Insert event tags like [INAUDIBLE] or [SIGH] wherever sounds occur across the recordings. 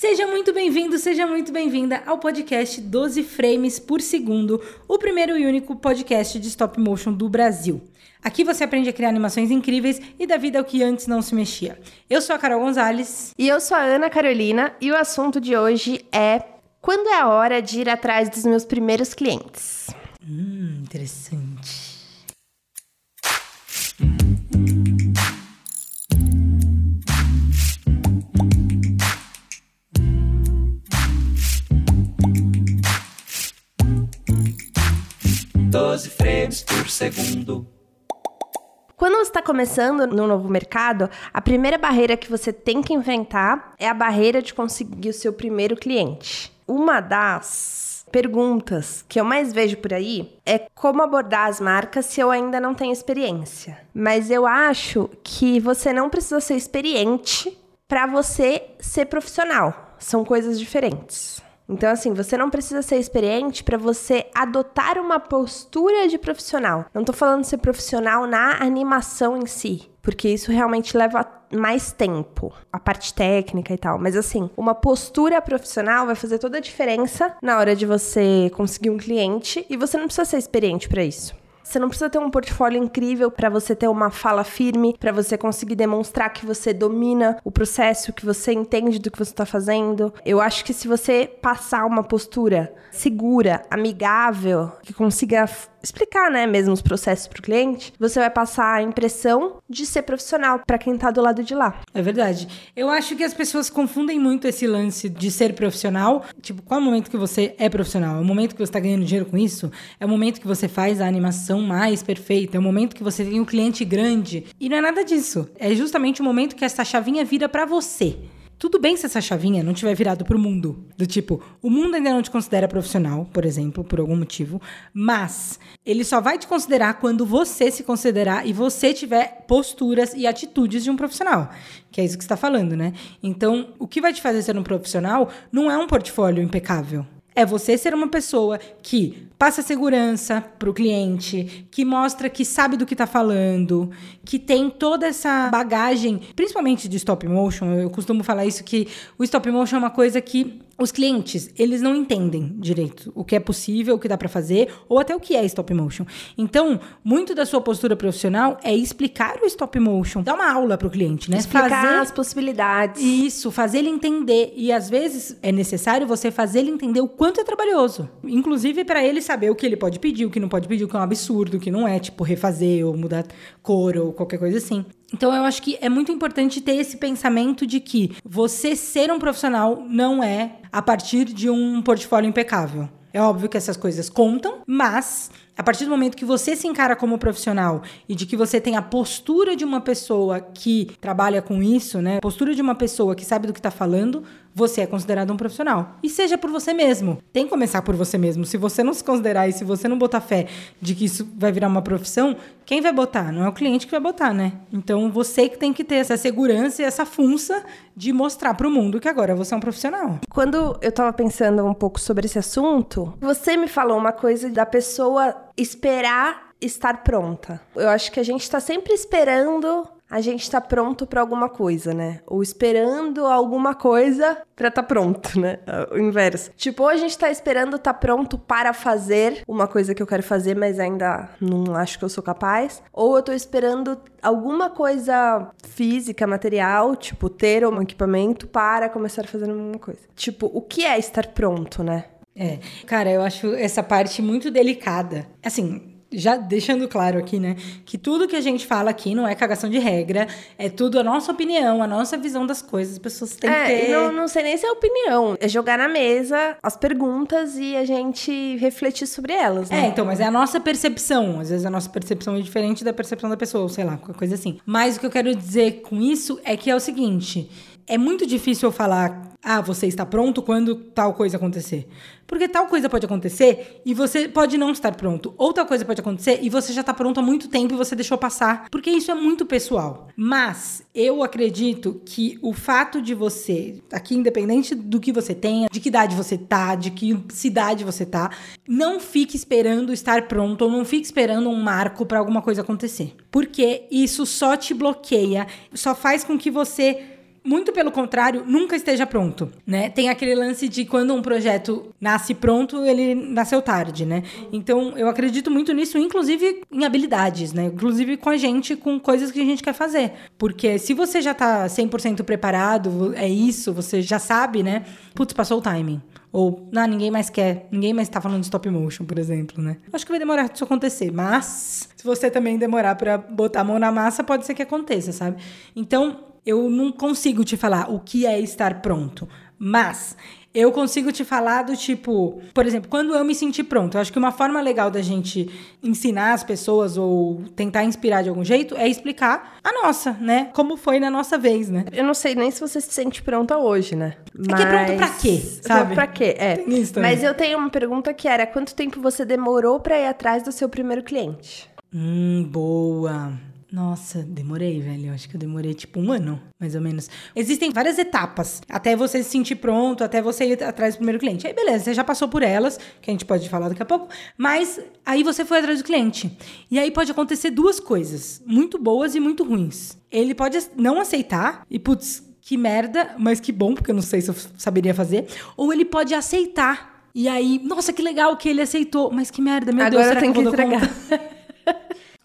Seja muito bem-vindo, seja muito bem-vinda ao podcast 12 Frames por Segundo, o primeiro e único podcast de stop motion do Brasil. Aqui você aprende a criar animações incríveis e da vida ao que antes não se mexia. Eu sou a Carol Gonzalez. E eu sou a Ana Carolina, e o assunto de hoje é quando é a hora de ir atrás dos meus primeiros clientes. Hum, interessante. Doze frames por segundo. Quando você está começando no novo mercado, a primeira barreira que você tem que enfrentar é a barreira de conseguir o seu primeiro cliente. Uma das perguntas que eu mais vejo por aí é como abordar as marcas se eu ainda não tenho experiência. Mas eu acho que você não precisa ser experiente para você ser profissional. São coisas diferentes. Então, assim, você não precisa ser experiente para você adotar uma postura de profissional. Não tô falando ser profissional na animação em si, porque isso realmente leva mais tempo, a parte técnica e tal. Mas assim, uma postura profissional vai fazer toda a diferença na hora de você conseguir um cliente e você não precisa ser experiente para isso. Você não precisa ter um portfólio incrível para você ter uma fala firme, para você conseguir demonstrar que você domina o processo, que você entende do que você está fazendo. Eu acho que se você passar uma postura segura, amigável, que consiga explicar, né, mesmo os processos para o cliente, você vai passar a impressão de ser profissional para quem está do lado de lá. É verdade. Eu acho que as pessoas confundem muito esse lance de ser profissional. Tipo, qual é o momento que você é profissional? É o momento que você está ganhando dinheiro com isso? É o momento que você faz a animação mais perfeita? É o momento que você tem um cliente grande? E não é nada disso. É justamente o momento que essa chavinha vira para você. Tudo bem se essa chavinha não tiver virado pro mundo. Do tipo, o mundo ainda não te considera profissional, por exemplo, por algum motivo, mas ele só vai te considerar quando você se considerar e você tiver posturas e atitudes de um profissional. Que é isso que está falando, né? Então, o que vai te fazer ser um profissional não é um portfólio impecável. É você ser uma pessoa que passa segurança para o cliente, que mostra que sabe do que está falando, que tem toda essa bagagem, principalmente de stop motion. Eu costumo falar isso que o stop motion é uma coisa que os clientes, eles não entendem direito o que é possível, o que dá para fazer, ou até o que é stop motion. Então, muito da sua postura profissional é explicar o stop motion, dar uma aula para o cliente, né? Explicar fazer as possibilidades. isso, fazer ele entender. E às vezes é necessário você fazer ele entender o quanto é trabalhoso. Inclusive para ele saber o que ele pode pedir, o que não pode pedir, o que é um absurdo, o que não é, tipo, refazer ou mudar cor ou qualquer coisa assim. Então eu acho que é muito importante ter esse pensamento de que você ser um profissional não é a partir de um portfólio impecável. É óbvio que essas coisas contam, mas a partir do momento que você se encara como profissional e de que você tem a postura de uma pessoa que trabalha com isso, né? Postura de uma pessoa que sabe do que está falando, você é considerado um profissional. E seja por você mesmo. Tem que começar por você mesmo. Se você não se considerar e se você não botar fé de que isso vai virar uma profissão, quem vai botar? Não é o cliente que vai botar, né? Então você que tem que ter essa segurança e essa funça de mostrar para o mundo que agora você é um profissional. Quando eu tava pensando um pouco sobre esse assunto, você me falou uma coisa da pessoa esperar estar pronta. Eu acho que a gente tá sempre esperando a gente tá pronto para alguma coisa, né? Ou esperando alguma coisa para tá pronto, né? [LAUGHS] O inverso. Tipo, ou a gente tá esperando tá pronto para fazer uma coisa que eu quero fazer, mas ainda não acho que eu sou capaz, ou eu tô esperando alguma coisa física, material, tipo ter um equipamento para começar a fazer uma coisa. Tipo, o que é estar pronto, né? É, cara, eu acho essa parte muito delicada. Assim, já deixando claro aqui, né, que tudo que a gente fala aqui não é cagação de regra, é tudo a nossa opinião, a nossa visão das coisas. As pessoas têm é, que ter. Não, não sei nem se é opinião. É jogar na mesa as perguntas e a gente refletir sobre elas, né? É, então, mas é a nossa percepção. Às vezes a nossa percepção é diferente da percepção da pessoa, sei lá, qualquer coisa assim. Mas o que eu quero dizer com isso é que é o seguinte: é muito difícil eu falar, ah, você está pronto quando tal coisa acontecer. Porque tal coisa pode acontecer e você pode não estar pronto. Ou tal coisa pode acontecer e você já está pronto há muito tempo e você deixou passar. Porque isso é muito pessoal. Mas eu acredito que o fato de você, aqui independente do que você tenha, de que idade você tá, de que cidade você tá, não fique esperando estar pronto ou não fique esperando um marco para alguma coisa acontecer. Porque isso só te bloqueia, só faz com que você Muito pelo contrário, nunca esteja pronto, né? Tem aquele lance de quando um projeto nasce pronto, ele nasceu tarde, né? Então, eu acredito muito nisso, inclusive em habilidades, né? Inclusive com a gente, com coisas que a gente quer fazer. Porque se você já tá 100% preparado, é isso, você já sabe, né? Putz, passou o timing. Ou, não, ninguém mais quer, ninguém mais tá falando de stop motion, por exemplo, né? Acho que vai demorar isso acontecer, mas se você também demorar para botar a mão na massa, pode ser que aconteça, sabe? Então, eu não consigo te falar o que é estar pronto, mas eu consigo te falar do tipo, por exemplo, quando eu me senti pronto. Eu acho que uma forma legal da gente ensinar as pessoas ou tentar inspirar de algum jeito é explicar a nossa, né? Como foi na nossa vez, né? Eu não sei nem se você se sente pronta hoje, né? É que é pronto pra quê, sabe? Pra quê, é. Mas eu tenho uma pergunta que era: quanto tempo você demorou pra ir atrás do seu primeiro cliente? Hum, boa. Nossa, demorei, velho. Eu acho que eu demorei tipo um ano, mais ou menos. Existem várias etapas até você se sentir pronto, até você ir atrás do primeiro cliente. Aí, beleza, você já passou por elas, que a gente pode falar daqui a pouco, mas aí você foi atrás do cliente. E aí pode acontecer duas coisas, muito boas e muito ruins. Ele pode não aceitar e, putz, que merda, mas que bom, porque eu não sei se eu saberia fazer. Ou ele pode aceitar. E aí, nossa, que legal que ele aceitou, mas que merda, meu Deus, Agora será tem que que eu dar entregar. [LAUGHS]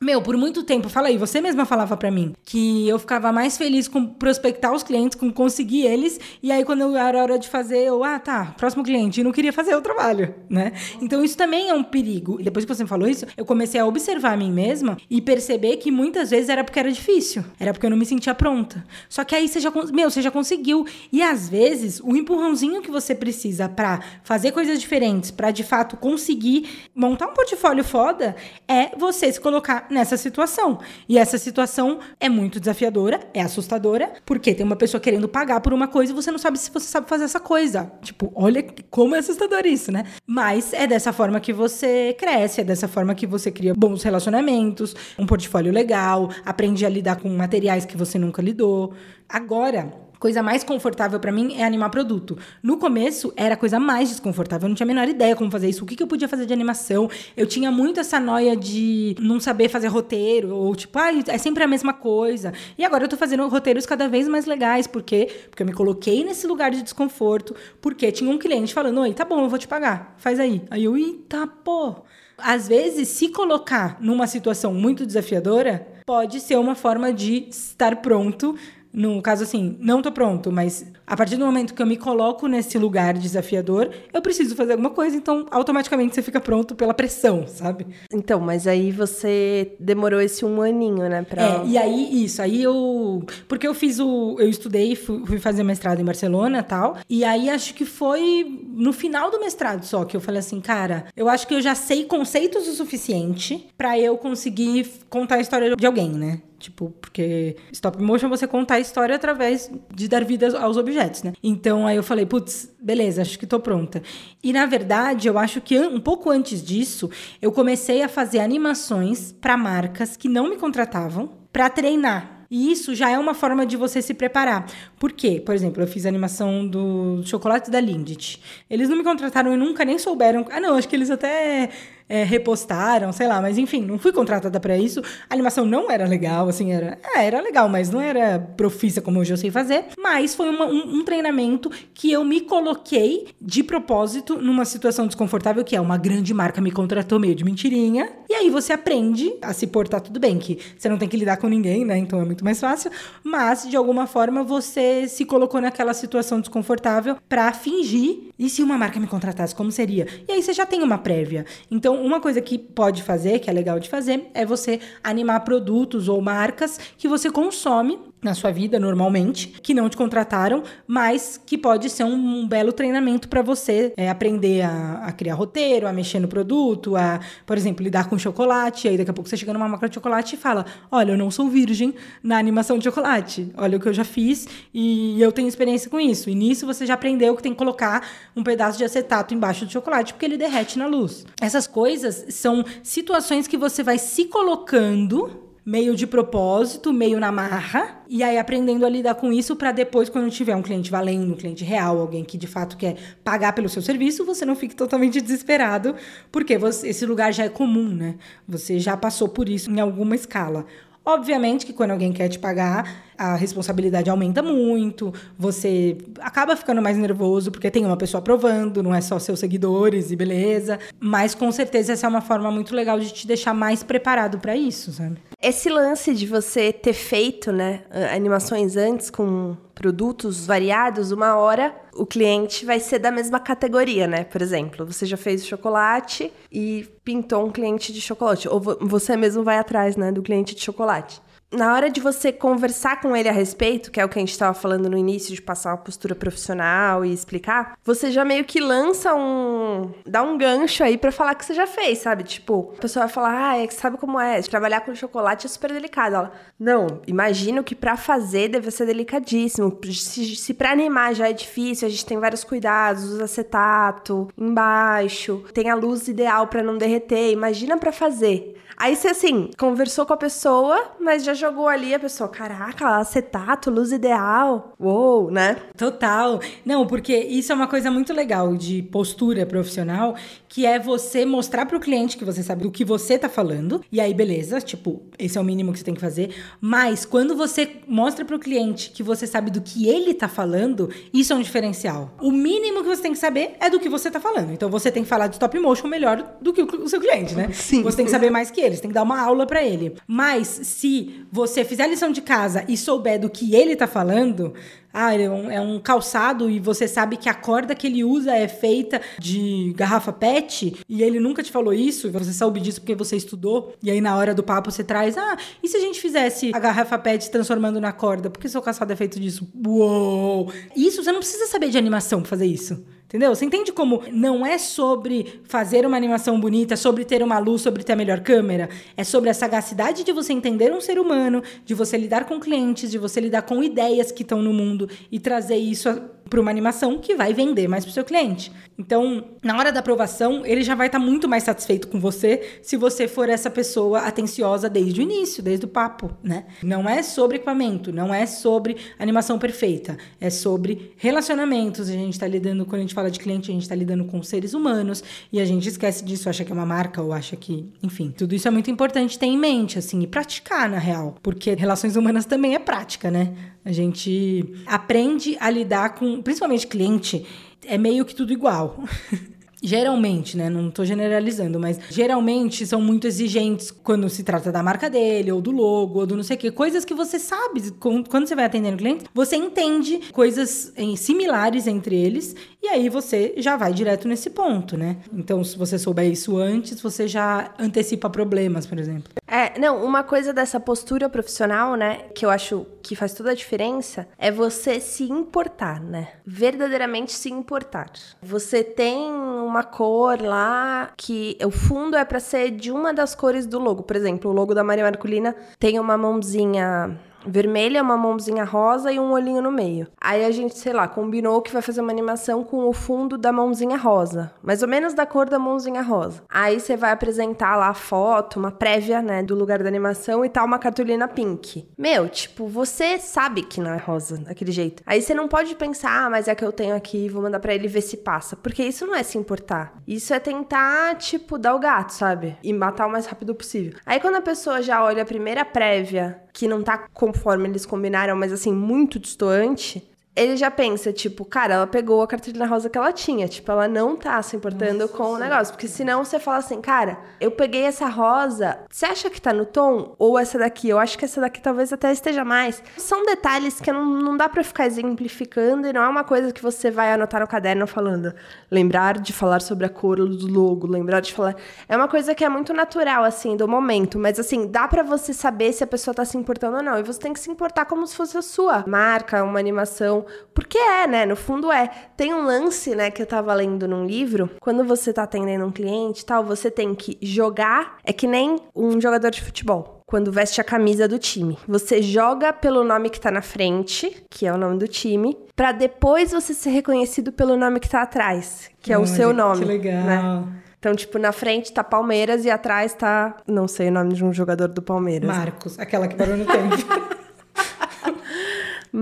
Meu, por muito tempo, fala aí, você mesma falava pra mim que eu ficava mais feliz com prospectar os clientes, com conseguir eles, e aí quando era hora de fazer, eu, ah, tá, próximo cliente, e não queria fazer o trabalho, né? Então isso também é um perigo. E depois que você falou isso, eu comecei a observar a mim mesma e perceber que muitas vezes era porque era difícil, era porque eu não me sentia pronta. Só que aí você já, meu, você já conseguiu. E às vezes, o empurrãozinho que você precisa pra fazer coisas diferentes, pra de fato conseguir montar um portfólio foda, é você se colocar nessa situação. E essa situação é muito desafiadora, é assustadora, porque tem uma pessoa querendo pagar por uma coisa e você não sabe se você sabe fazer essa coisa. Tipo, olha como é assustador isso, né? Mas é dessa forma que você cresce, é dessa forma que você cria bons relacionamentos, um portfólio legal, aprende a lidar com materiais que você nunca lidou. Agora, coisa mais confortável pra mim é animar produto. No começo era a coisa mais desconfortável, eu não tinha a menor ideia como fazer isso, o que, que eu podia fazer de animação. Eu tinha muito essa noia de não saber fazer roteiro, ou tipo, ah, é sempre a mesma coisa. E agora eu tô fazendo roteiros cada vez mais legais, por quê? Porque eu me coloquei nesse lugar de desconforto, porque tinha um cliente falando, oi, tá bom, eu vou te pagar, faz aí. Aí eu, eita, pô. Às vezes, se colocar numa situação muito desafiadora, pode ser uma forma de estar pronto no caso, assim, não tô pronto, mas a partir do momento que eu me coloco nesse lugar desafiador, eu preciso fazer alguma coisa, então automaticamente você fica pronto pela pressão, sabe? Então, mas aí você demorou esse um aninho, né? Pra... É, e aí, isso, aí eu. Porque eu fiz o. Eu estudei, fui, fui fazer mestrado em Barcelona e tal. E aí acho que foi no final do mestrado só que eu falei assim, cara, eu acho que eu já sei conceitos o suficiente pra eu conseguir contar a história de alguém, né? Tipo, porque stop motion você contar a história através de dar vida aos objetos, né? Então aí eu falei, putz, beleza, acho que tô pronta. E na verdade, eu acho que um pouco antes disso, eu comecei a fazer animações para marcas que não me contratavam para treinar. E isso já é uma forma de você se preparar. Por quê? Por exemplo, eu fiz a animação do chocolate da Lindt. Eles não me contrataram e nunca nem souberam. Ah, não, acho que eles até é, repostaram, sei lá, mas enfim, não fui contratada para isso. A animação não era legal, assim, era, é, era legal, mas não era profissa como hoje eu sei fazer. Mas foi uma- um, um treinamento que eu me coloquei de propósito numa situação desconfortável, que é uma grande marca me contratou meio de mentirinha. E aí você aprende a se portar tudo bem, que você não tem que lidar com ninguém, né? Então é muito mais fácil. Mas, de alguma forma, você se colocou naquela situação desconfortável pra fingir. E se uma marca me contratasse, como seria? E aí você já tem uma prévia. Então, uma coisa que pode fazer, que é legal de fazer, é você animar produtos ou marcas que você consome na sua vida normalmente, que não te contrataram, mas que pode ser um, um belo treinamento para você é, aprender a, a criar roteiro, a mexer no produto, a, por exemplo, lidar com chocolate. Aí daqui a pouco você chega numa marca de chocolate e fala: Olha, eu não sou virgem na animação de chocolate. Olha o que eu já fiz e eu tenho experiência com isso. E nisso você já aprendeu que tem que colocar um pedaço de acetato embaixo do chocolate porque ele derrete na luz. Essas coisas são situações que você vai se colocando meio de propósito, meio na marra, e aí aprendendo a lidar com isso para depois, quando tiver um cliente valendo, um cliente real, alguém que de fato quer pagar pelo seu serviço, você não fique totalmente desesperado, porque você- esse lugar já é comum, né? Você já passou por isso em alguma escala. Obviamente que quando alguém quer te pagar, a responsabilidade aumenta muito, você acaba ficando mais nervoso porque tem uma pessoa aprovando, não é só seus seguidores e beleza. Mas com certeza essa é uma forma muito legal de te deixar mais preparado para isso, sabe? Esse lance de você ter feito, né, animações antes com produtos variados, uma hora o cliente vai ser da mesma categoria, né? Por exemplo, você já fez chocolate e pintou um cliente de chocolate, ou você mesmo vai atrás, né, do cliente de chocolate na hora de você conversar com ele a respeito, que é o que a gente estava falando no início, de passar uma postura profissional e explicar, você já meio que lança um. dá um gancho aí para falar que você já fez, sabe? Tipo, a pessoa vai falar, ah, é que sabe como é? Trabalhar com chocolate é super delicado. Ela, não, imagino que para fazer deve ser delicadíssimo. Se, se pra animar já é difícil, a gente tem vários cuidados, usa acetato embaixo, tem a luz ideal para não derreter. Imagina para fazer. Aí você, assim, conversou com a pessoa, mas já jogou ali a pessoa, caraca, acetato, luz ideal. Uou, né? Total. Não, porque isso é uma coisa muito legal de postura profissional, que é você mostrar para o cliente que você sabe do que você tá falando. E aí, beleza, tipo, esse é o mínimo que você tem que fazer. Mas quando você mostra para o cliente que você sabe do que ele tá falando, isso é um diferencial. O mínimo que você tem que saber é do que você tá falando. Então você tem que falar de stop motion melhor do que o seu cliente, né? Sim. Você tem que saber mais que ele, você tem que dar uma aula para ele. Mas se você fizer a lição de casa e souber do que ele tá falando, ah, é um, é um, calçado e você sabe que a corda que ele usa é feita de garrafa PET e ele nunca te falou isso, você sabe disso porque você estudou, e aí na hora do papo você traz, ah, e se a gente fizesse a garrafa PET transformando na corda? Por que seu calçado é feito disso? Uou! Isso, você não precisa saber de animação pra fazer isso. Entendeu? Você entende como não é sobre fazer uma animação bonita, sobre ter uma luz, sobre ter a melhor câmera? É sobre a sagacidade de você entender um ser humano, de você lidar com clientes, de você lidar com ideias que estão no mundo e trazer isso para uma animação que vai vender mais para o seu cliente. Então, na hora da aprovação, ele já vai estar tá muito mais satisfeito com você se você for essa pessoa atenciosa desde o início, desde o papo, né? Não é sobre equipamento, não é sobre animação perfeita, é sobre relacionamentos. A gente está lidando, quando a gente fala de cliente, a gente está lidando com seres humanos e a gente esquece disso, acha que é uma marca ou acha que, enfim, tudo isso é muito importante ter em mente, assim, e praticar na real, porque relações humanas também é prática, né? A gente aprende a lidar com, principalmente cliente, é meio que tudo igual. [LAUGHS] Geralmente, né? Não tô generalizando, mas geralmente são muito exigentes quando se trata da marca dele, ou do logo, ou do não sei o quê. Coisas que você sabe, quando você vai atendendo cliente, você entende coisas similares entre eles, e aí você já vai direto nesse ponto, né? Então, se você souber isso antes, você já antecipa problemas, por exemplo. É, não, uma coisa dessa postura profissional, né, que eu acho que faz toda a diferença, é você se importar, né? Verdadeiramente se importar. Você tem uma cor lá que o fundo é para ser de uma das cores do logo. Por exemplo, o logo da Maria Marculina tem uma mãozinha vermelha, uma mãozinha rosa e um olhinho no meio. Aí a gente, sei lá, combinou que vai fazer uma animação com o fundo da mãozinha rosa, mais ou menos da cor da mãozinha rosa. Aí você vai apresentar lá a foto, uma prévia, né, do lugar da animação e tal, uma cartolina pink. Meu, tipo, você sabe que não é rosa daquele jeito. Aí você não pode pensar, ah, mas é que eu tenho aqui, vou mandar para ele ver se passa, porque isso não é se importar. Isso é tentar, tipo, dar o gato, sabe? E matar o mais rápido possível. Aí quando a pessoa já olha a primeira prévia que não tá conforme eles combinaram, mas assim, muito distante, ele já pensa, tipo, cara, ela pegou a cartolina rosa que ela tinha. Tipo, ela não tá se importando Nossa, com o negócio. Porque senão você fala assim, cara, eu peguei essa rosa, você acha que tá no tom? Ou essa daqui? Eu acho que essa daqui talvez até esteja mais. São detalhes que não, não dá para ficar exemplificando e não é uma coisa que você vai anotar no caderno falando. Lembrar de falar sobre a cor do logo, lembrar de falar. É uma coisa que é muito natural, assim, do momento. Mas, assim, dá para você saber se a pessoa tá se importando ou não. E você tem que se importar como se fosse a sua marca, uma animação porque é, né? No fundo é. Tem um lance, né, que eu tava lendo num livro. Quando você tá atendendo um cliente e tal, você tem que jogar. É que nem um jogador de futebol quando veste a camisa do time. Você joga pelo nome que tá na frente, que é o nome do time, para depois você ser reconhecido pelo nome que tá atrás, que é o seu nome. Que legal. Né? Então, tipo, na frente tá Palmeiras e atrás tá, não sei o nome de um jogador do Palmeiras. Marcos, aquela que parou no tempo. [LAUGHS]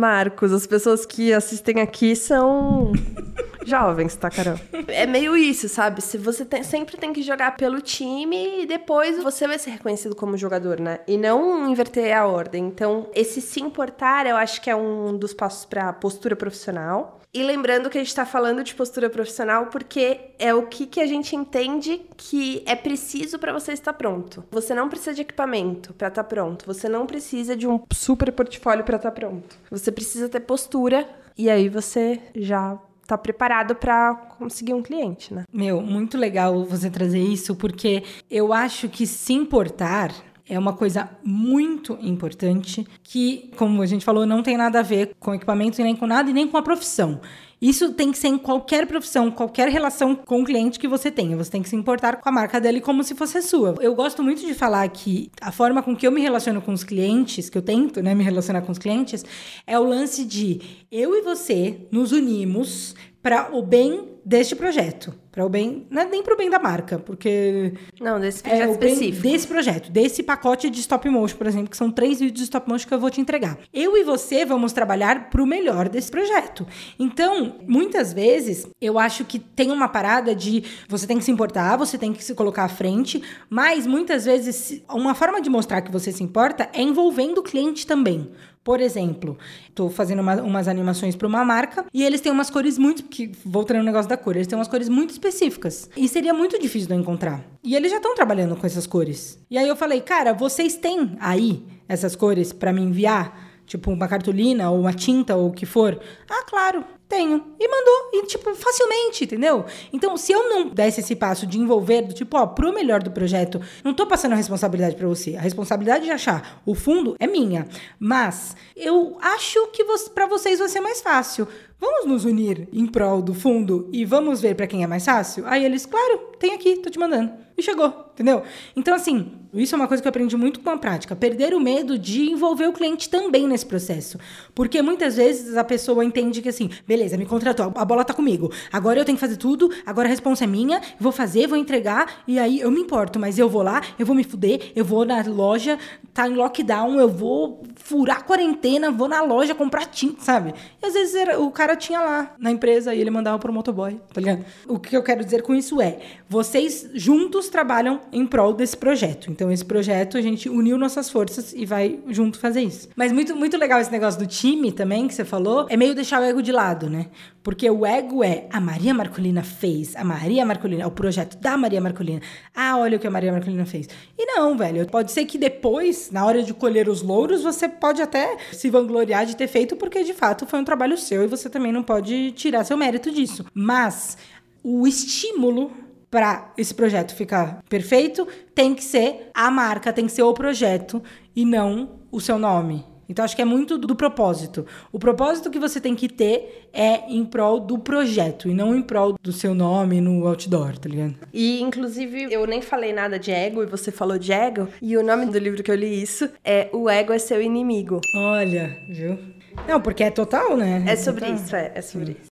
Marcos, as pessoas que assistem aqui são [LAUGHS] Jovens, tá, Carol? É meio isso, sabe? Se você tem- sempre tem que jogar pelo time e depois você vai ser reconhecido como jogador, né? E não inverter a ordem. Então, esse se importar, eu acho que é um dos passos pra postura profissional. E lembrando que a gente tá falando de postura profissional porque é o que, que a gente entende que é preciso pra você estar pronto. Você não precisa de equipamento pra estar pronto. Você não precisa de um super portfólio pra estar pronto. Você precisa ter postura e aí você já tá preparado pra conseguir um cliente, né? Meu, muito legal você trazer isso, porque eu acho que se importar é uma coisa muito importante que, como a gente falou, não tem nada a ver com equipamento nem com nada e nem com a profissão. Isso tem que ser em qualquer profissão, qualquer relação com o cliente que você tenha. Você tem que se importar com a marca dele como se fosse a sua. Eu gosto muito de falar que a forma com que eu me relaciono com os clientes, que eu tento né, me relacionar com os clientes, é o lance de eu e você nos unimos para o bem deste projeto. Para o bem, não é nem para o bem da marca, porque Não, desse é projeto bem específico. desse projeto, desse pacote de stop motion, por exemplo, que são três vídeos de stop motion que eu vou te entregar. Eu e você vamos trabalhar para o melhor desse projeto. Então, muitas vezes, eu acho que tem uma parada de você tem que se importar, você tem que se colocar à frente, mas muitas vezes uma forma de mostrar que você se importa é envolvendo o cliente também. Por exemplo, tô fazendo uma- umas animações para uma marca e eles têm umas cores muito. Que, voltando no negócio da cor, eles têm umas cores muito específicas. E seria muito difícil de eu encontrar. E eles já estão trabalhando com essas cores. E aí eu falei, cara, vocês têm aí essas cores para me enviar? Tipo, uma cartolina ou uma tinta ou o que for? Ah, claro, tenho. E mandou. E, tipo, facilmente, entendeu? Então, se eu não desse esse passo de envolver, do tipo, ó, pro melhor do projeto, não tô passando a responsabilidade pra você. A responsabilidade de achar o fundo é minha. Mas eu acho que para vocês vai ser mais fácil. Vamos nos unir em prol do fundo e vamos ver pra quem é mais fácil? Aí eles, claro, tem aqui, tô te mandando. E chegou, entendeu? Então, assim, isso é uma coisa que eu aprendi muito com a prática. Perder o medo de envolver o cliente também nesse processo. Porque muitas vezes a pessoa entende que assim, beleza, me contratou, a bola tá comigo. Agora eu tenho que fazer tudo, agora a responsa é minha, vou fazer, vou entregar, e aí eu me importo, mas eu vou lá, eu vou me fuder, eu vou na loja, tá em lockdown, eu vou furar a quarentena, vou na loja comprar tinta, sabe? E às vezes era- o cara tinha lá na empresa e ele mandava pro motoboy, tá ligado? O que eu quero dizer com isso é, vocês juntos trabalham em prol desse projeto. Então, esse projeto, a gente uniu nossas forças e vai junto fazer isso. Mas muito, muito legal esse negócio do time também, que você falou. É meio deixar o ego de lado, né? Porque o ego é a Maria Marcolina fez, a Maria Marcolina, é o projeto da Maria Marcolina. Ah, olha o que a Maria Marcolina fez. E não, velho, pode ser que depois, na hora de colher os louros, você pode até se vangloriar de ter feito, porque de fato foi um trabalho seu e você também não pode tirar seu mérito disso. Mas o estímulo para esse projeto ficar perfeito tem que ser a marca, tem que ser o projeto e não o seu nome. Então acho que é muito do, propósito. O propósito que você tem que ter é em prol do projeto e não em prol do seu nome no outdoor, tá ligado? E, inclusive, eu nem falei nada de ego e você falou de ego. E o nome do livro que eu li isso é O Ego é Seu Inimigo. Olha, viu? Não, porque é total, né? É sobre isso, é, é sobre isso.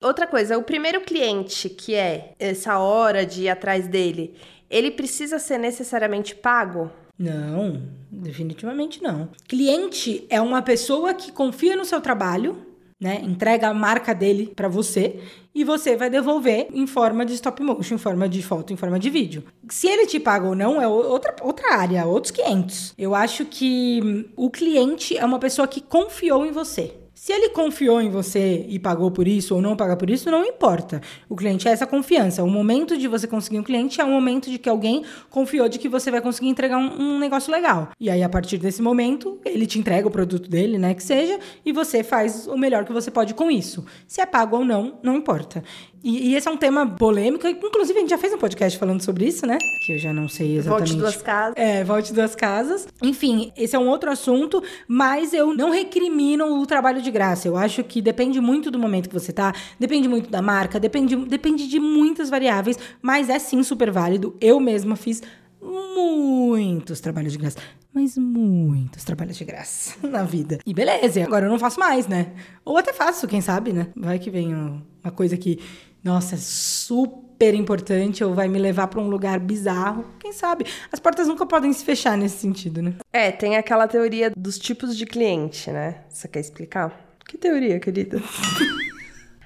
Outra coisa, o primeiro cliente, que é essa hora de ir atrás dele, ele precisa ser necessariamente pago? Não, definitivamente não. Cliente é uma pessoa que confia no seu trabalho, né? Entrega a marca dele pra você e você vai devolver em forma de stop motion, em forma de foto, em forma de vídeo. Se ele te paga ou não é outra, outra área, outros 500. Eu acho que hum, o cliente é uma pessoa que confiou em você. Se ele confiou em você e pagou por isso ou não paga por isso, não importa. O cliente é essa confiança. O momento de você conseguir um cliente é o momento de que alguém confiou de que você vai conseguir entregar um, um negócio legal. E aí, a partir desse momento, ele te entrega o produto dele, né, que seja, e você faz o melhor que você pode com isso. Se é pago ou não, não importa. E, e esse é um tema polêmico, inclusive a gente já fez um podcast falando sobre isso, né? Que eu já não sei exatamente. Volte duas casas. É, volte duas casas. Enfim, esse é um outro assunto, mas eu não recrimino o trabalho de graça. Eu acho que depende muito do momento que você tá, depende muito da marca, depende, depende de muitas variáveis, mas é sim super válido. Eu mesma fiz muitos trabalhos de graça. Mas muitos trabalhos de graça [LAUGHS] na vida. E beleza, agora eu não faço mais, né? Ou até faço, quem sabe, né? Vai que vem um- uma coisa que, nossa, é super importante ou vai me levar pra um lugar bizarro. Quem sabe? As portas nunca podem se fechar nesse sentido, né? É, tem aquela teoria dos tipos de cliente, né? Você quer explicar? Que teoria, querida? [LAUGHS]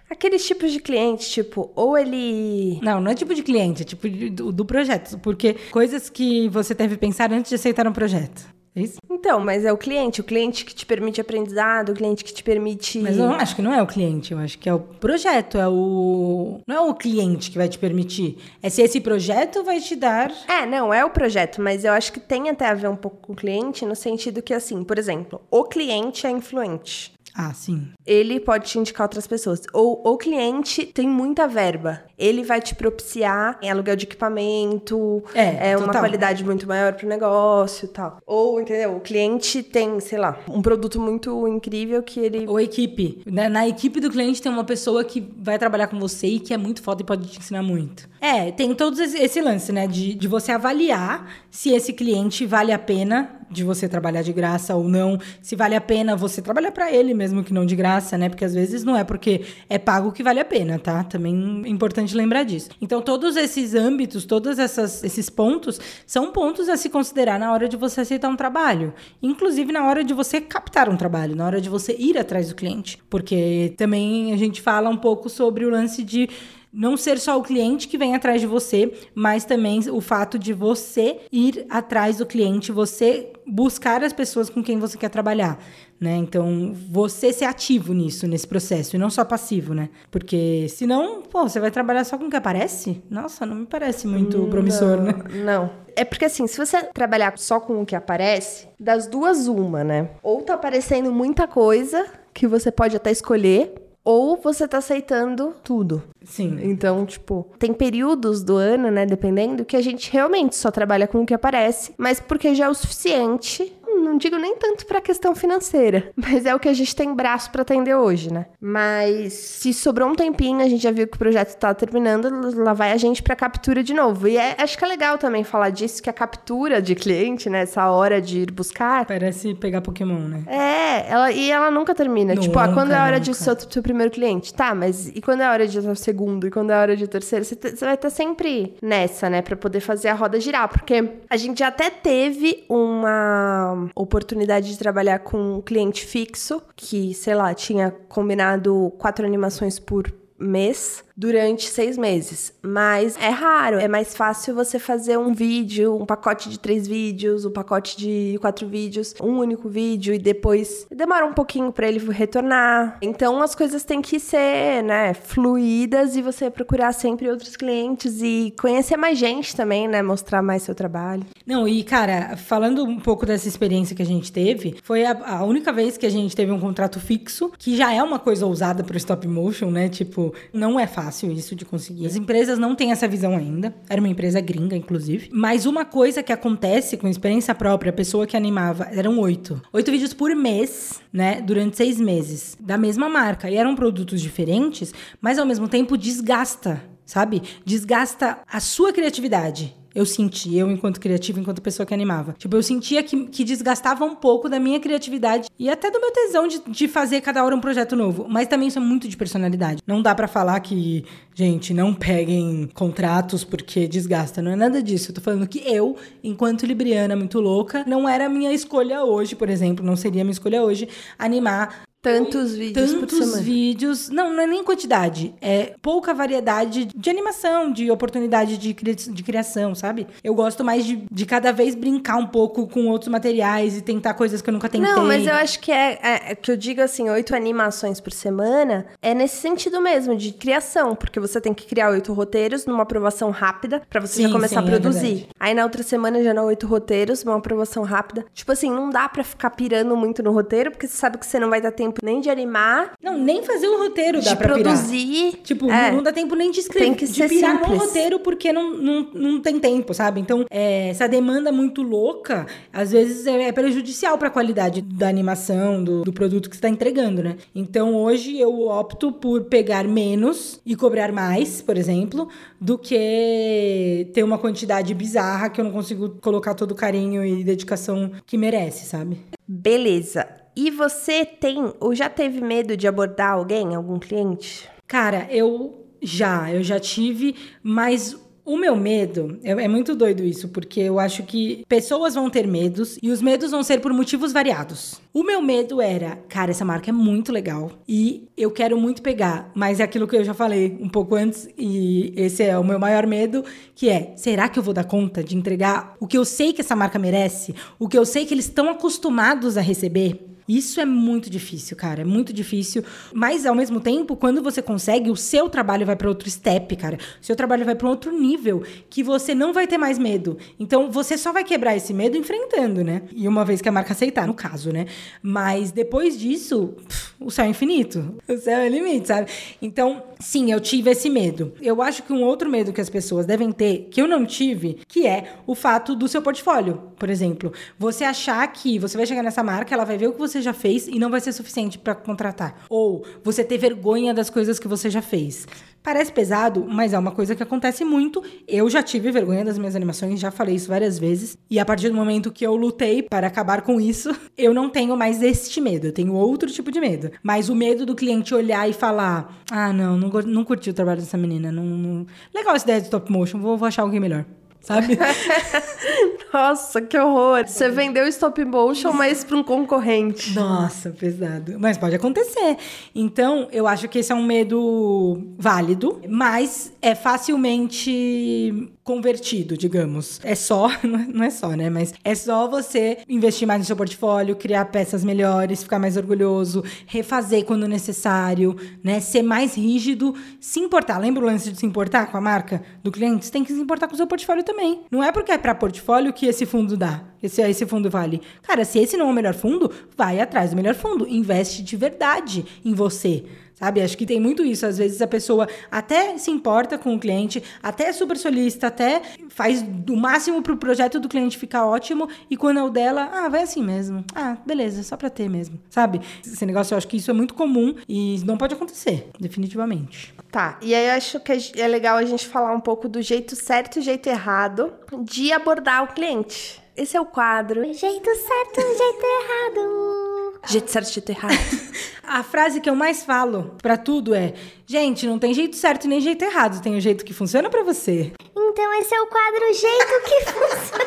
Aqueles tipos de clientes, tipo, ou ele. Não, não é tipo de cliente, é tipo do, do projeto. Porque coisas que você deve pensar antes de aceitar um projeto. É isso? Então, mas é o cliente, o cliente que te permite aprendizado, o cliente que te permite. Mas eu não acho que não é o cliente, eu acho que é o projeto, é o. Não é o cliente que vai te permitir. É se esse projeto vai te dar. É, não, é o projeto, mas eu acho que tem até a ver um pouco com o cliente, no sentido que, assim, por exemplo, o cliente é influente. Ah, sim. Ele pode te indicar outras pessoas. Ou o cliente tem muita verba. Ele vai te propiciar em aluguel de equipamento, É, uma total. qualidade muito maior pro negócio e tal. Ou, entendeu? O cliente tem, sei lá, um produto muito incrível que ele. Ou equipe. Na, na equipe do cliente tem uma pessoa que vai trabalhar com você e que é muito foda e pode te ensinar muito. É, tem todo esse, esse lance, né? De, de você avaliar se esse cliente vale a pena de você trabalhar de graça ou não. Se vale a pena você trabalhar pra ele, mesmo que não de graça, né? Porque às vezes não é porque é pago que vale a pena, tá? Também é importante lembrar disso. Então, todos esses âmbitos, todos essas, esses pontos, são pontos a se considerar na hora de você aceitar um trabalho. Inclusive na hora de você captar um trabalho, na hora de você ir atrás do cliente. Porque também a gente fala um pouco sobre o lance de não ser só o cliente que vem atrás de você, mas também o fato de você ir atrás do cliente, você buscar as pessoas com quem você quer trabalhar, né? Então, você ser ativo nisso, nesse processo, e não só passivo, né? Porque senão, pô, você vai trabalhar só com o que aparece? Nossa, não me parece muito promissor, né? Não. É porque assim, se você trabalhar só com o que aparece, das duas, uma, né? Ou tá aparecendo muita coisa que você pode até escolher, ou você tá aceitando tudo. Sim. Então, tipo, tem períodos do ano, né, dependendo, que a gente realmente só trabalha com o que aparece, mas porque já é o suficiente. Não digo nem tanto pra questão financeira, [LAUGHS] mas é o que a gente tem braço pra atender hoje, né? Mas se sobrou um tempinho, a gente já viu que o projeto tá terminando, lá vai a gente pra captura de novo. E é- acho que é legal também falar disso, que a captura de cliente, né, essa hora de ir buscar, Parece pegar Pokémon, né? é, ela, e ela nunca termina. tipo, ah, quando é a hora de nunca. ser o seu primeiro cliente? Tá, mas e quando é a hora de ser o segundo? E quando é a hora de terceiro? Você, você vai estar sempre nessa, né? Pra poder fazer a roda girar. Porque a gente já até teve uma oportunidade de trabalhar com um cliente fixo, que, sei lá, tinha combinado quatro animações por mês durante seis meses. Mas é raro, é mais fácil você fazer um vídeo, um pacote de três vídeos, um pacote de quatro vídeos, um único vídeo e depois demora um pouquinho pra ele retornar. Então as coisas têm que ser, né, fluídas e você procurar sempre outros clientes e conhecer mais gente também, né, mostrar mais seu trabalho. Não, e cara, falando um pouco dessa experiência que a gente teve, foi a, a única vez que a gente teve um contrato fixo, que já é uma coisa ousada pro stop motion, né? Tipo, não é fácil isso de conseguir. As empresas não têm essa visão ainda. Era uma empresa gringa, inclusive. Mas uma coisa que acontece com experiência própria, a pessoa que animava, eram oito. Oito vídeos por mês, né? Durante seis meses. Da mesma marca. E eram produtos diferentes, mas ao mesmo tempo desgasta, sabe? Desgasta a sua criatividade. Eu senti, eu enquanto criativa, enquanto pessoa que animava. Tipo, eu sentia que, que desgastava um pouco da minha criatividade e até do meu tesão de, de fazer cada hora um projeto novo. Mas também isso é muito de personalidade. Não dá pra falar que, gente, não peguem contratos porque desgasta. Não é nada disso. Eu tô falando que eu, enquanto libriana muito louca, não era minha escolha hoje, por exemplo. Não seria minha escolha hoje animar Tantos vídeos por tantos semana. vídeos. Não, não é nem quantidade. É pouca variedade de animação, de oportunidade de, cri- de criação, sabe? Eu gosto mais de, de cada vez brincar um pouco com outros materiais e tentar coisas que eu nunca tentei. Não, mas eu acho que é, é- é que eu digo assim, oito animações por semana, é nesse sentido mesmo, de criação, porque você tem que criar oito roteiros numa aprovação rápida pra você Sim, já começar sim, a é produzir. verdade. Aí na outra semana já não oito roteiros, uma aprovação rápida. Tipo assim, não dá pra ficar pirando muito no roteiro, porque você sabe que você não vai dar tempo nem de animar, Não, nem fazer o roteiro dá de pra pirar. produzir. Tipo, É. não dá tempo nem de escrever, Tem que de ser pirar no simples. roteiro porque não, não, não tem tempo, sabe? Então, é, essa demanda muito louca, às vezes é, é prejudicial pra qualidade da animação, do, do produto que você tá entregando, né? Então, hoje eu opto por pegar menos e cobrar mais, por exemplo, do que ter uma quantidade bizarra que eu não consigo colocar todo o carinho e dedicação que merece, sabe? Beleza. E você tem ou já teve medo de abordar alguém, algum cliente? Cara, eu já, eu já tive, mas O meu medo, é, é muito doido isso, porque eu acho que pessoas vão ter medos e os medos vão ser por motivos variados. O meu medo era, cara, essa marca é muito legal e eu quero muito pegar, mas é aquilo que eu já falei um pouco antes e esse é o meu maior medo, que é, será que eu vou dar conta de entregar o que eu sei que essa marca merece, o que eu sei que eles estão acostumados a receber? Isso é muito difícil, cara. É muito difícil. Mas, ao mesmo tempo, quando você consegue, o seu trabalho vai para outro step, cara. O seu trabalho vai para outro nível que você não vai ter mais medo. Então, você só vai quebrar esse medo enfrentando, né? E uma vez que a marca aceitar, no caso, né? Mas depois disso, pff, o céu é infinito. O céu é o limite, sabe? Então, sim, eu tive esse medo. Eu acho que um outro medo que as pessoas devem ter, que eu não tive, que é o fato do seu portfólio, por exemplo. Você achar que você vai chegar nessa marca, ela vai ver o que você já fez e não vai ser suficiente para contratar. Ou você ter vergonha das coisas que você já fez. Parece pesado, mas é uma coisa que acontece muito. Eu já tive vergonha das minhas animações, já falei isso várias vezes. E a partir do momento que eu lutei para acabar com isso, [LAUGHS] eu não tenho mais este medo. Eu tenho outro tipo de medo. Mas o medo do cliente olhar e falar: ah, não, não, não curti o trabalho dessa menina. Não, não... Legal essa ideia de stop motion, vou, vou achar alguém melhor sabe? [LAUGHS] Nossa, que horror. Você vendeu stop motion, mas para um concorrente. Nossa, pesado. Mas pode acontecer. Então, eu acho que esse é um medo válido, mas é facilmente convertido, digamos. É só, [LAUGHS] não é só, né? Mas é só você investir mais no seu portfólio, criar peças melhores, ficar mais orgulhoso, refazer quando necessário, né? Ser mais rígido, se importar. Lembra o lance de se importar com a marca do cliente? Você tem que se importar com o seu portfólio também. Não é porque é para portfólio que esse fundo dá. Esse, esse fundo vale. Cara, se esse não é o melhor fundo, vai atrás do melhor fundo. Investe de verdade em você. Sabe? Acho que tem muito isso. Às vezes a pessoa até se importa com o cliente, até é super solista, até faz o máximo pro projeto do cliente ficar ótimo, e quando é o dela, ah, vai assim mesmo. Ah, beleza, só pra ter mesmo. Sabe? Esse negócio eu acho que isso é muito comum e não pode acontecer, definitivamente. Tá, e aí eu acho que é legal a gente falar um pouco do jeito certo e jeito errado de abordar o cliente. Esse é o quadro. Jeito certo, jeito errado. Jeito certo, jeito errado. [LAUGHS] A frase que eu mais falo pra tudo é: gente, não tem jeito certo nem jeito errado, tem o jeito que funciona pra você. Então esse é o quadro Jeito que [LAUGHS] funciona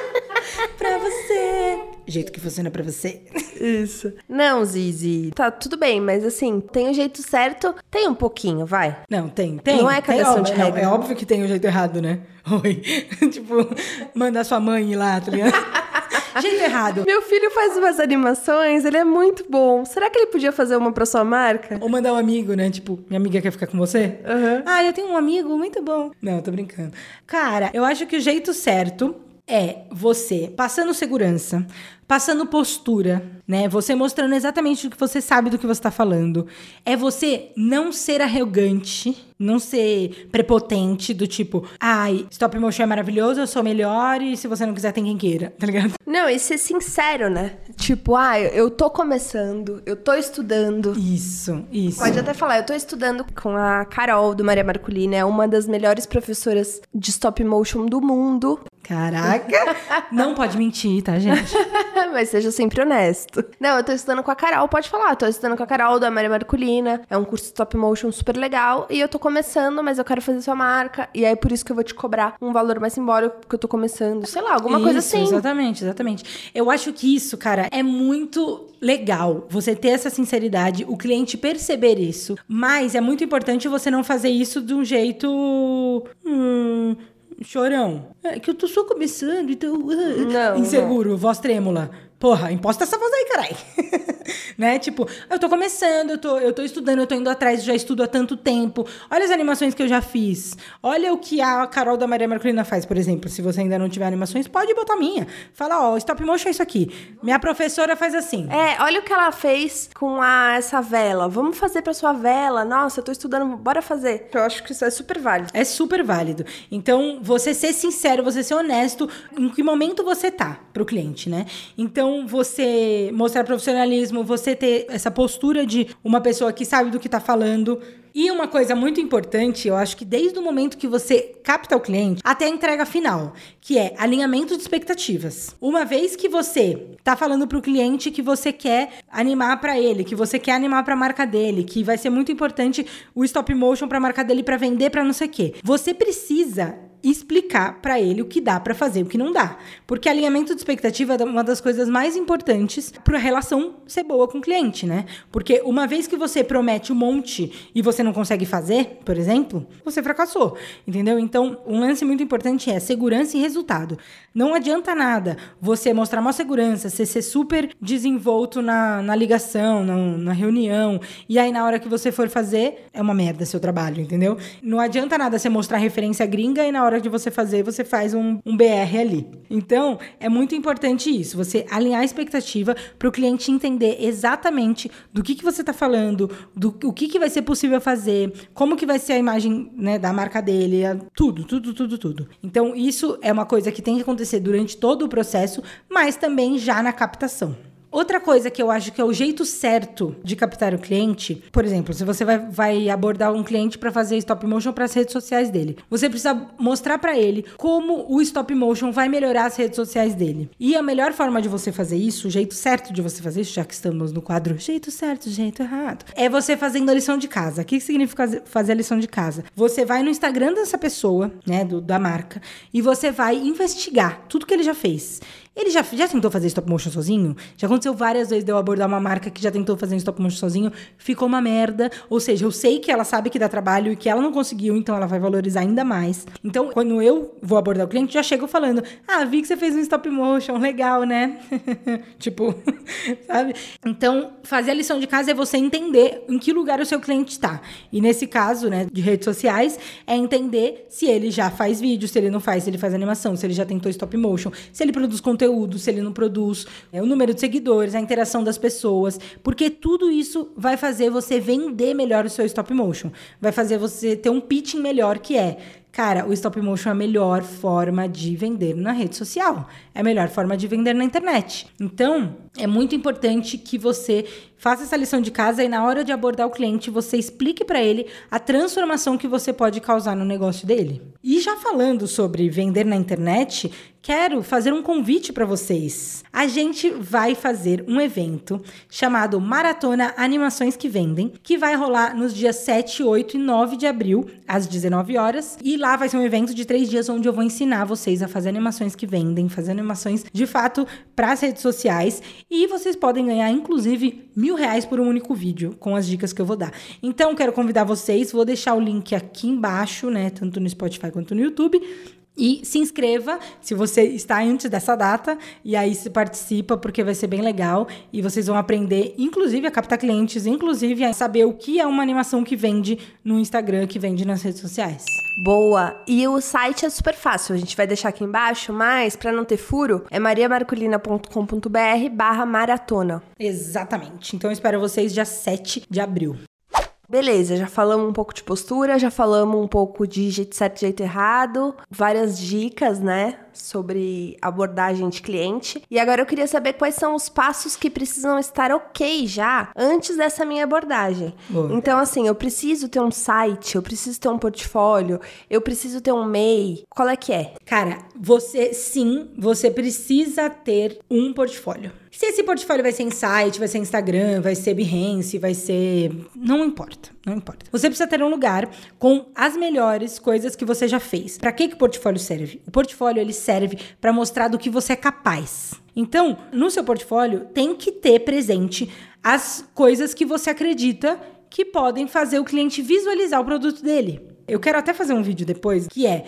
pra você. Jeito que funciona pra você. Isso. Não, Zizi. Tá tudo bem, mas assim, tem o jeito certo, tem um pouquinho, vai. Não, tem, tem. Não é cagação de é, regra. É óbvio que tem o jeito errado, né? [LAUGHS] Oi. tipo, mandar sua mãe ir lá, tá ligado? Jeito errado. Meu filho faz umas animações, ele é muito bom. Será que ele podia fazer uma pra sua marca? Ou mandar um amigo, né? Tipo, minha amiga quer ficar com você? Aham. Ah, eu tenho um amigo muito bom. Não, tô brincando. Cara, eu acho que o jeito certo é você passando segurança, passando postura, né? Você mostrando exatamente o que você sabe do que você tá falando. É você não ser arrogante, não ser prepotente, do tipo, ai, stop motion é maravilhoso, eu sou melhor e se você não quiser, tem quem queira, tá ligado? Não, e ser sincero, né? Tipo, ah, eu tô começando, eu tô estudando. Isso, isso. Pode até falar, eu tô estudando com a Carol do Maria Marcolina, é uma das melhores professoras de stop motion do mundo. Caraca! [LAUGHS] não pode mentir, tá, gente? [LAUGHS] Mas seja sempre honesto. Não, eu tô estudando com a Carol, pode falar. Tô estudando com a Carol da Maria Marcolina. É um curso de stop motion super legal. E eu tô começando, mas eu quero fazer sua marca. E aí, por isso que eu vou te cobrar um valor mais simbólico, porque eu tô começando. Sei lá, alguma coisa Isso, assim. Exatamente, exatamente. Eu acho que isso, cara, é muito legal. Você ter essa sinceridade, o cliente perceber isso. Mas é muito importante você não fazer isso de um jeito. Hum, chorão. É que eu tô só começando, então. [LAUGHS] Não, Inseguro, voz trêmula. Porra, imposta essa voz aí, carai. [LAUGHS] né? Tipo, eu tô começando, eu tô, eu tô estudando, eu tô indo atrás, já estudo há tanto tempo. Olha as animações que eu já fiz. Olha o que a Carol da Maria Marcolina faz, por exemplo. Se você ainda não tiver animações, pode botar minha. Fala, ó, stop motion é isso aqui. Minha professora faz assim. É, olha o que ela fez com a, essa vela. Vamos fazer pra sua vela. Nossa, eu tô estudando, bora fazer. Eu acho que isso é super válido. É super válido. Então, você ser sincero, você ser honesto em que momento você tá pro cliente, né? Então, você mostrar profissionalismo, você ter essa postura de uma pessoa que sabe do que tá falando. E uma coisa muito importante, eu acho que desde o momento que você capta o cliente até a entrega final, que é alinhamento de expectativas. Uma vez que você tá falando pro cliente que você quer animar para ele, que você quer animar para a marca dele, que vai ser muito importante o stop motion para a marca dele para vender para não sei o quê. Você precisa explicar para ele o que dá para fazer e o que não dá. Porque alinhamento de expectativa é uma das coisas mais importantes para a relação ser boa com o cliente, né? Porque uma vez que você promete um monte e você não consegue fazer, por exemplo, você fracassou, entendeu? Então, um lance muito importante é segurança e resultado. Não adianta nada você mostrar uma segurança, você ser super desenvolto na, na ligação, na, na reunião, e aí na hora que você for fazer, é uma merda seu trabalho, entendeu? Não adianta nada você mostrar referência gringa e na hora de você fazer, você faz um, um BR ali. Então, é muito importante isso, você alinhar a expectativa para o cliente entender exatamente do que, que você está falando, do o que, que vai ser possível fazer, como que vai ser a imagem né, da marca dele, tudo, tudo, tudo, tudo. Então, isso é uma coisa que tem que acontecer durante todo o processo, mas também já na captação. Outra coisa que eu acho que é o jeito certo de captar o cliente, por exemplo, se você vai, vai abordar um cliente para fazer stop motion para as redes sociais dele, você precisa mostrar para ele como o stop motion vai melhorar as redes sociais dele. E a melhor forma de você fazer isso, o jeito certo de você fazer isso, já que estamos no quadro jeito certo, jeito errado, é você fazendo a lição de casa. O que significa fazer a lição de casa? Você vai no Instagram dessa pessoa, né, do, da marca, e você vai investigar tudo que ele já fez. Ele já, já tentou fazer stop motion sozinho? Já aconteceu várias vezes de eu abordar uma marca que já tentou fazer stop motion sozinho, ficou uma merda. Ou seja, eu sei que ela sabe que dá trabalho e que ela não conseguiu, então ela vai valorizar ainda mais. Então, quando eu vou abordar o cliente, já chego falando: Ah, vi que você fez um stop motion, legal, né? [LAUGHS] tipo, [LAUGHS] sabe? Então, fazer a lição de casa é você entender em que lugar o seu cliente está. E nesse caso, né, de redes sociais, é entender se ele já faz vídeo, se ele não faz, se ele faz animação, se ele já tentou stop motion, se ele produz conteúdo conteúdo, se ele não produz, é, o número de seguidores, a interação das pessoas, porque tudo isso vai fazer você vender melhor o seu stop motion, vai fazer você ter um pitching melhor que é Cara, o stop motion é a melhor forma de vender na rede social. É a melhor forma de vender na internet. Então, é muito importante que você faça essa lição de casa e na hora de abordar o cliente, você explique para ele a transformação que você pode causar no negócio dele. E já falando sobre vender na internet, quero fazer um convite para vocês. A gente vai fazer um evento chamado Maratona Animações que Vendem, que vai rolar nos dias 7, 8 e 9 de abril, às 19 horas. E lá vai ser um evento de três dias onde eu vou ensinar vocês a fazer animações que vendem, fazer animações de fato para as redes sociais. E vocês podem ganhar, inclusive, mil reais por um único vídeo, com as dicas que eu vou dar. Então, quero convidar vocês, vou deixar o link aqui embaixo, né? Tanto no Spotify quanto no YouTube e se inscreva se você está antes dessa data e aí se participa porque vai ser bem legal e vocês vão aprender, inclusive a captar clientes, inclusive a saber o que é uma animação que vende no Instagram, que vende nas redes sociais. Boa! E o site é super fácil, a gente vai deixar aqui embaixo, mas para não ter furo, é mariamarcolina.com.br barra maratona. Exatamente. Então eu espero vocês dia 7 de abril. Beleza, já falamos um pouco de postura, já falamos um pouco de jeito certo, jeito errado, várias dicas, né, sobre abordagem de cliente. E agora eu queria saber quais são os passos que precisam estar ok já antes dessa minha abordagem. Boa. Então, assim, eu preciso ter um site, eu preciso ter um portfólio, eu preciso ter um MEI. Qual é que é? Cara, você sim, você precisa ter um portfólio. Se esse portfólio vai ser em site, vai ser Instagram, vai ser Behance, vai ser. Não importa, não importa. Você precisa ter um lugar com as melhores coisas que você já fez. Para que, que o portfólio serve? O portfólio ele serve para mostrar do que você é capaz. Então, no seu portfólio, tem que ter presente as coisas que você acredita que podem fazer o cliente visualizar o produto dele. Eu quero até fazer um vídeo depois que é: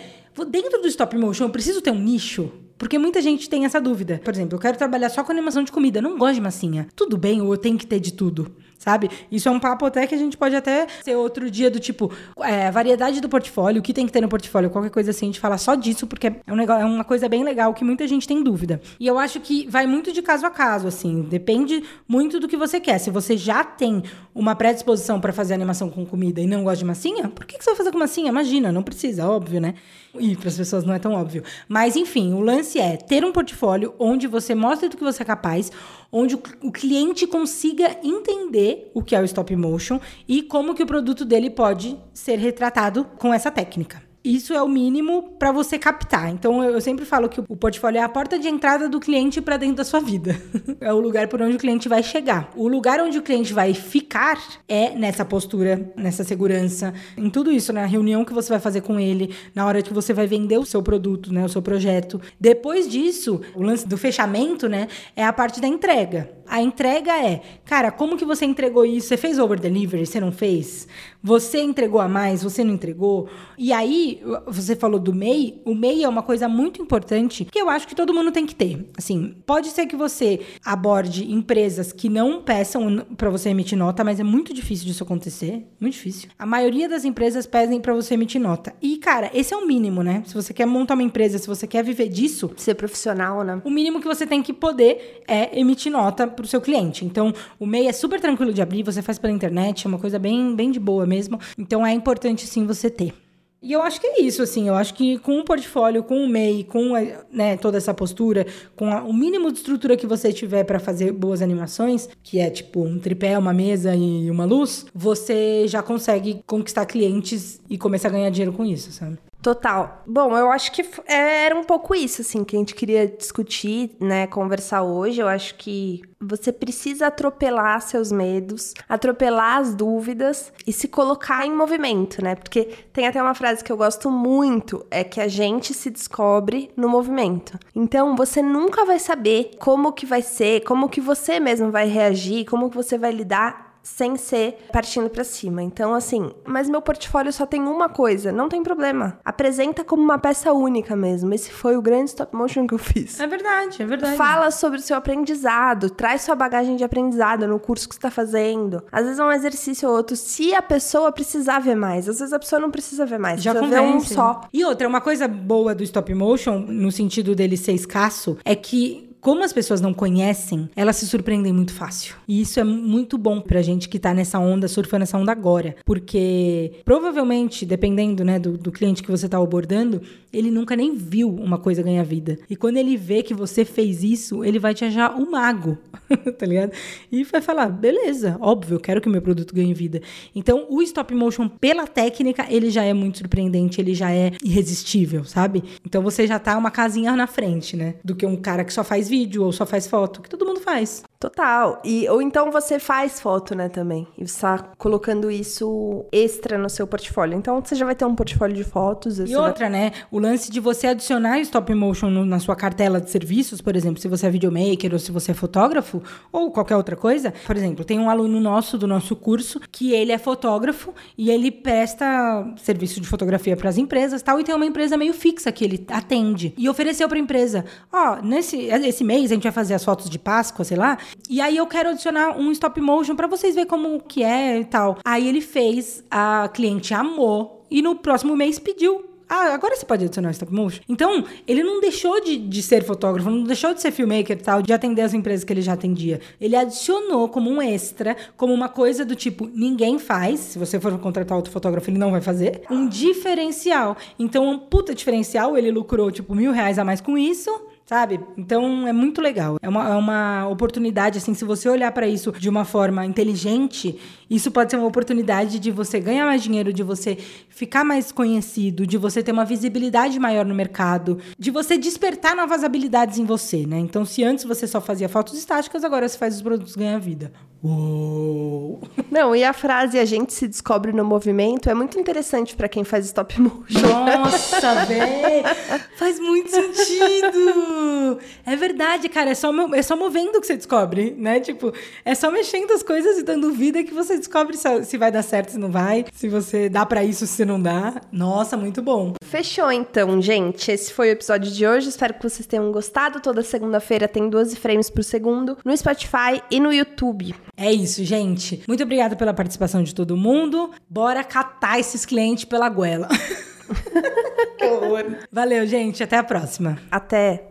dentro do stop motion, eu preciso ter um nicho? Porque muita gente tem essa dúvida. Por exemplo, eu quero trabalhar só com animação de comida, não gosto de massinha. Tudo bem, ou eu tenho que ter de tudo sabe? Isso é um papo até que a gente pode até ser outro dia do tipo, é, variedade do portfólio, o que tem que ter no portfólio, qualquer coisa assim, a gente fala só disso, porque é, um negócio, é uma coisa bem legal que muita gente tem dúvida. E eu acho que vai muito de caso a caso, assim, depende muito do que você quer. Se você já tem uma predisposição para fazer animação com comida e não gosta de massinha, por que, que você vai fazer com massinha? Imagina, não precisa, óbvio, né? E para as pessoas não é tão óbvio. Mas, enfim, o lance é ter um portfólio onde você mostra do que você é capaz, onde o cliente consiga entender o que é o stop motion e como que o produto dele pode ser retratado com essa técnica. Isso é o mínimo para você captar. Então eu sempre falo que o portfólio é a porta de entrada do cliente para dentro da sua vida. [LAUGHS] é o lugar por onde o cliente vai chegar. O lugar onde o cliente vai ficar é nessa postura, nessa segurança, em tudo isso, na reunião que você vai fazer com ele, na hora que você vai vender o seu produto, né, o seu projeto. Depois disso, o lance do fechamento, né, é a parte da entrega. A entrega é, cara, como que você entregou isso? Você fez over delivery? Você não fez? Você entregou a mais? Você não entregou? E aí, você falou do MEI. O MEI é uma coisa muito importante que eu acho que todo mundo tem que ter. Assim, pode ser que você aborde empresas que não peçam para você emitir nota, mas é muito difícil disso acontecer. Muito difícil. A maioria das empresas pedem para você emitir nota. E, cara, esse é o mínimo, né? Se você quer montar uma empresa, se você quer viver disso, Ser profissional, né? o mínimo que você tem que poder é emitir nota para o seu cliente. Então, o MEI é super tranquilo de abrir, você faz pela internet, é uma coisa bem, bem de boa mesmo. Então, é importante sim você ter. E eu acho que é isso, assim, eu acho que com o portfólio, com o MEI, com né, toda essa postura, com a- o mínimo de estrutura que você tiver para fazer boas animações, que é tipo um tripé, uma mesa e uma luz, você já consegue conquistar clientes e começar a ganhar dinheiro com isso, sabe? Total. Bom, eu acho que f- era um pouco isso, assim, que a gente queria discutir, né, conversar hoje. Eu acho que você precisa atropelar seus medos, atropelar as dúvidas e se colocar em movimento, né? Porque tem até uma frase que eu gosto muito, é que a gente se descobre no movimento. Então, você nunca vai saber como que vai ser, como que você mesmo vai reagir, como que você vai lidar sem ser partindo pra cima. Então, assim, mas meu portfólio só tem uma coisa, não tem problema. Apresenta como uma peça única mesmo. Esse foi o grande stop motion que eu fiz. É verdade, é verdade. Fala sobre o seu aprendizado, traz sua bagagem de aprendizado no curso que você está fazendo. Às vezes é um exercício ou outro, se a pessoa precisar ver mais. Às vezes a pessoa não precisa ver mais, Já precisa ver um convence. só. E outra, uma coisa boa do stop motion, no sentido dele ser escasso, é que como as pessoas não conhecem, elas se surpreendem muito fácil. E isso é muito bom pra gente que tá nessa onda, surfando essa onda agora. Porque provavelmente, dependendo né, do, do cliente que você tá abordando, ele nunca nem viu uma coisa ganhar vida. E quando ele vê que você fez isso, ele vai te achar um mago, [LAUGHS] tá ligado? E vai falar, beleza, óbvio, eu quero que meu produto ganhe vida. Então, o stop motion, pela técnica, ele já é muito surpreendente, ele já é irresistível, sabe? Então, você já tá uma casinha na frente, né? Do que um cara que só faz vídeo ou só faz foto, que todo mundo faz. Total. E, ou então você faz foto, né, também. E você tá colocando isso extra no seu portfólio. Então você já vai ter um portfólio de fotos. E vai- outra, né? O lance de você adicionar stop motion no- na sua cartela de serviços, por exemplo, se você é videomaker ou se você é fotógrafo ou qualquer outra coisa. Por exemplo, tem um aluno nosso do nosso curso que ele é fotógrafo e ele presta serviço de fotografia para as empresas, tal, e tem uma empresa meio fixa que ele atende e ofereceu para a empresa, ó, nesse esse mês a gente vai fazer as fotos de Páscoa, sei lá, e aí eu quero adicionar um stop motion para vocês verem como que é e tal. Aí ele fez, a cliente amou e no próximo mês pediu ah, agora você pode adicionar stop motion? Então, ele não deixou de, de ser fotógrafo, não deixou de ser filmmaker e tal, de atender as empresas que ele já atendia. Ele adicionou como um extra, como uma coisa do tipo, ninguém faz, se você for contratar outro fotógrafo, ele não vai fazer, um diferencial. Então, um puta diferencial, ele lucrou, tipo, mil reais a mais com isso, Sabe? Então é muito legal. É uma, é uma oportunidade, assim, se você olhar para isso de uma forma inteligente, isso pode ser uma oportunidade de você ganhar mais dinheiro, de você ficar mais conhecido, de você ter uma visibilidade maior no mercado, de você despertar novas habilidades em você, né? Então, se antes você só fazia fotos estáticas, agora você faz os produtos ganhar vida. Uou! Não, e a frase a gente se descobre no movimento é muito interessante pra quem faz stop motion. Nossa, [LAUGHS] véi! Faz muito sentido! É verdade, cara. É só, é só movendo que você descobre, né? Tipo, é só mexendo as coisas e dando vida que você descobre se, se vai dar certo, se não vai. Se você dá pra isso, se não dá. Nossa, muito bom. Fechou então, gente. Esse foi o episódio de hoje. Espero que vocês tenham gostado. Toda segunda-feira tem 12 frames por segundo no Spotify e no YouTube. É isso, gente. Muito obrigada pela participação de todo mundo. Bora catar esses clientes pela goela. [LAUGHS] que horror. Valeu, gente. Até a próxima. Até!